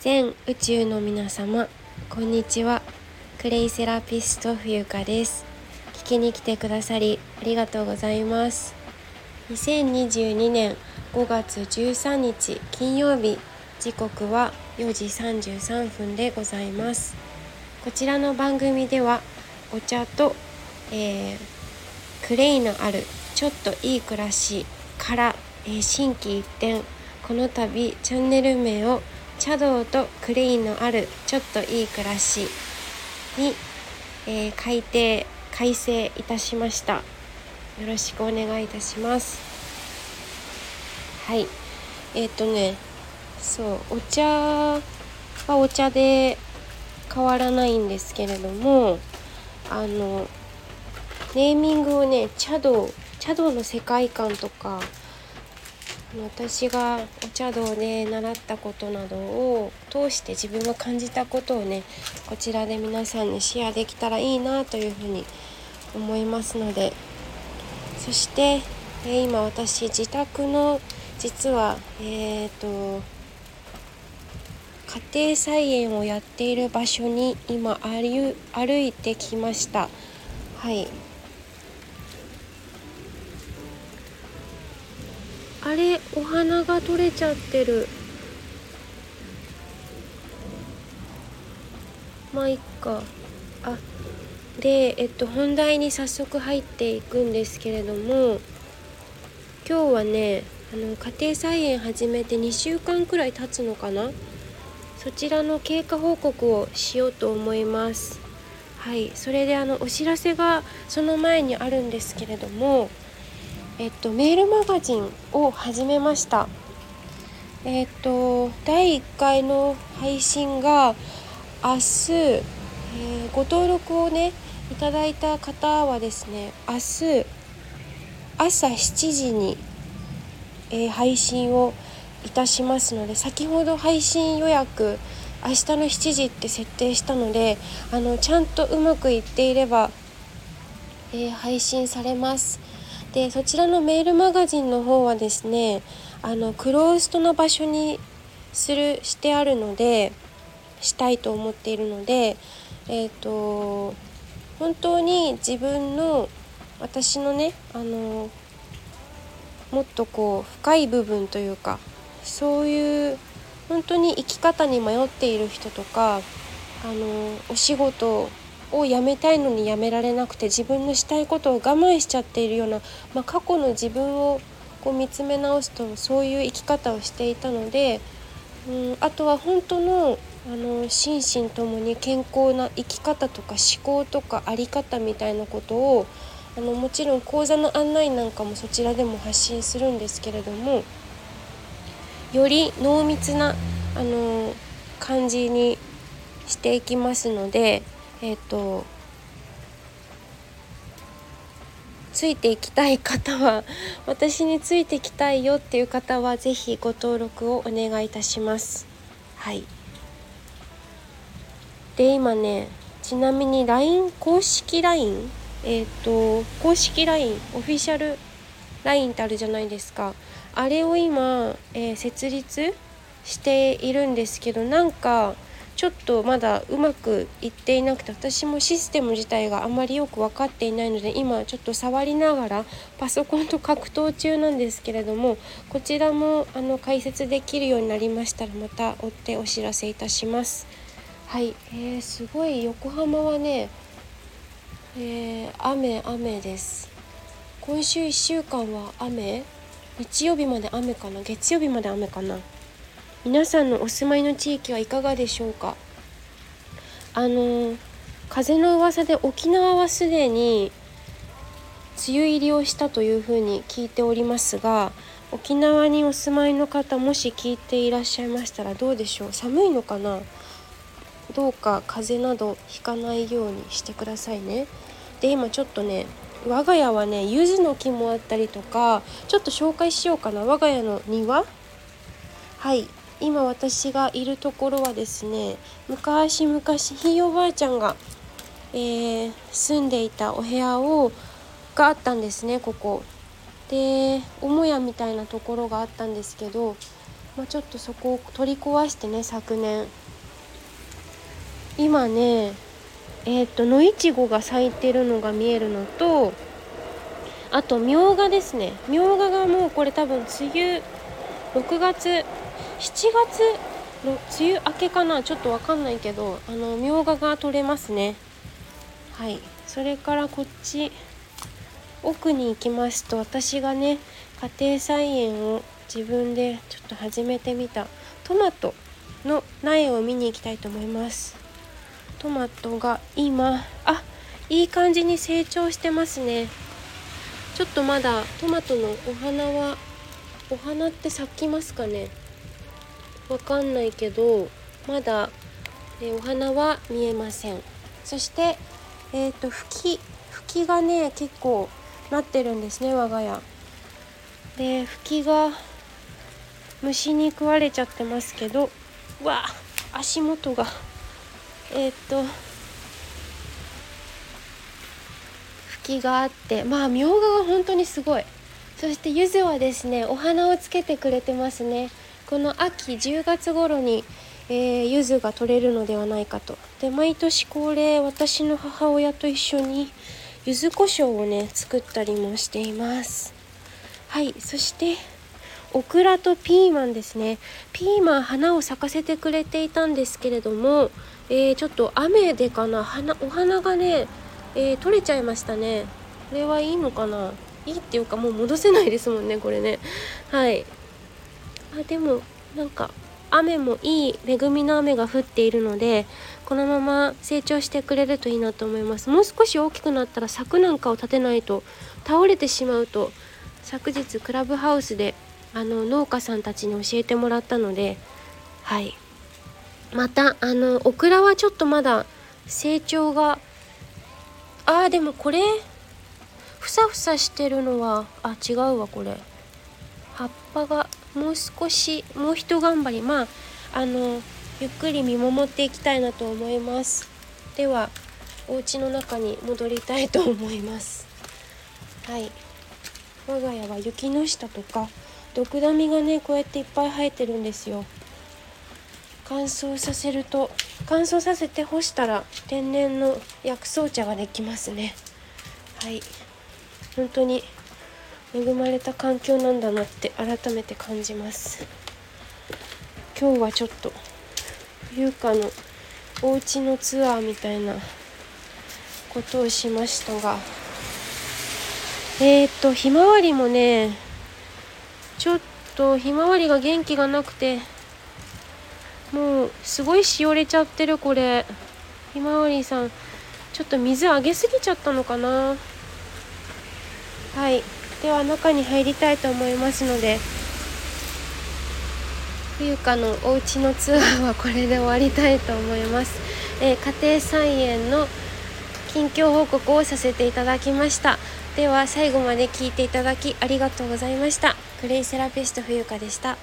全宇宙の皆様こんにちは。クレイセラピスト冬香です。聞きに来てくださりありがとうございます。2022年5月13日金曜日。時刻は4時33分でございます。こちらの番組ではお茶と、えー、クレイのあるちょっといい暮らしから、えー、心機一転この度チャンネル名を茶道とクレインのあるちょっといい暮らしに、えー、改定改正いたしました。よろしくお願いいたします。はい。えっ、ー、とねそうお茶はお茶で変わらないんですけれどもあのネーミングをね茶道茶道の世界観とか私がお茶道で習ったことなどを通して自分が感じたことをねこちらで皆さんにシェアできたらいいなというふうに思いますので。そして、え今私自宅の実はえっ、ー、と家庭菜園をやっている場所に今歩いてきました。はい。あれお花が取れちゃってる。まあいっか。あでえっと本題に早速入っていくんですけれども今日はねあの家庭菜園始めて2週間くらい経つのかな？そちらの経過報告をしようと思います。はい。それであのお知らせがその前にあるんですけれどもえっと、メールマガジンを始めました。えっと、第1回の配信が明日、えー、ご登録をねいただいた方はですね明日朝7時に、えー、配信をいたしますので先ほど配信予約明日の7時って設定したのであのちゃんとうまくいっていれば、えー、配信されます。でそちらのメールマガジンの方はですねあのクローストの場所にするしてあるのでしたいと思っているのでえっ、ー、と本当に自分の私のねあのもっとこう深い部分というかそういう本当に生き方に迷っている人とかあのお仕事をやめたいのにやめられなくて自分のしたいことを我慢しちゃっているような、まあ、過去の自分をこう見つめ直すとそういう生き方をしていたので、うん、あとは本当のあの心身ともに健康な生き方とか思考とか在り方みたいなことをあのもちろん講座の案内なんかもそちらでも発信するんですけれどもより濃密なあの感じにしていきますのでえっ、ー、とついていきたい方は 私についていきたいよっていう方は是非ご登録をお願いいたします。はい。で今ねちなみに LINE 公式 LINE えっ、ー、と公式 LINE オフィシャル LINE ってあるじゃないですか。あれを今、えー、設立しているんですけどなんかちょっとまだうまくいっていなくて私もシステム自体があまりよく分かっていないので今ちょっと触りながらパソコンと格闘中なんですけれどもこちらもあの解説できるようになりましたらまた追ってお知らせいたします。はい、えー、すごい横浜はね、えー、雨雨です。今週1週間は雨？日曜日まで雨かな？月曜日まで雨かな？皆さんのお住まいの地域はいかがでしょうか？あの風の噂で沖縄はすでに梅雨入りをしたというふうに聞いておりますが沖縄にお住まいの方もし聞いていらっしゃいましたらどうでしょう？寒いのかな？どうか風邪などひかないようにしてくださいね。で今ちょっとね我が家はね柚子の木もあったりとかちょっと紹介しようかな。我が家の庭？はい。今私がいるところはですね昔々ひいおばあちゃんが、えー、住んでいたお部屋をがあったんですねここ。で母屋みたいなところがあったんですけどまあ、ちょっとそこを取り壊してね昨年今ねえっ、ー、と野いちごが咲いてるのが見えるのとあとみょうがですねみょうががもうこれ多分梅雨6月7月の梅雨明けかな？ちょっと分かんないけどあのみょうがが取れますね。はい。それからこっち奥に行きますと私がね家庭菜園を自分でちょっと始めてみた。トマトの苗を見に行きたいと思います。トマトが今あいい感じに成長してますね。ちょっとまだトマトのお花はお花って咲きますかね？わかんないけどまだ、えお花は見えません。そしてえっ、ー、と吹き吹きがね結構なってるんですね我が家。で吹きが虫に食われちゃってますけどわあ足元が。えっ、ー、と吹きがあってまあみょうがが本当にすごい。そして柚子はですねお花をつけてくれてますね。この秋10月頃に、えー、柚子が取れるのではないかと。で毎年恒例私の母親と一緒に柚子胡椒をね作ったりもしています。はいそしてオクラとピーマンですね。ピーマン花を咲かせてくれていたんですけれども、えー、ちょっと雨でかな。花お花がね、えー、取れちゃいましたね。これはいいのかな。いいっていうかもう戻せないですもんねこれね。はい。あでもなんか雨もいい恵みの雨が降っているのでこのまま成長してくれるといいなと思います。もう少し大きくなったら柵なんかを立てないと倒れてしまうと昨日クラブハウスであの農家さんたちに教えてもらったのではい。またあのオクラはちょっとまだ成長があーでもこれふさふさしてるのはあ違うわこれ。葉っぱがもう少しもうひと頑張りまああのゆっくり見守っていきたいなと思います。ではお家の中に戻りたいと思います。はい。我が家は雪の下とかドクダミがねこうやっていっぱい生えてるんですよ。乾燥させると乾燥させて干したら天然の薬草茶ができますね。はい。本当に恵まれた環境なんだなって改めて感じます。今日はちょっと優香のお家のツアーみたいなことをしましたがえー、っとひまわりもねちょっとひまわりが元気がなくてもうすごいしおれちゃってるこれ。ひまわりさんちょっと水あげすぎちゃったのかな。はい。では中に入りたいと思いますので冬香のお家のツアーはこれで終わりたいと思います、えー、家庭菜園の近況報告をさせていただきました。では最後まで聞いていただきありがとうございました。クレイセラピスト冬香でした。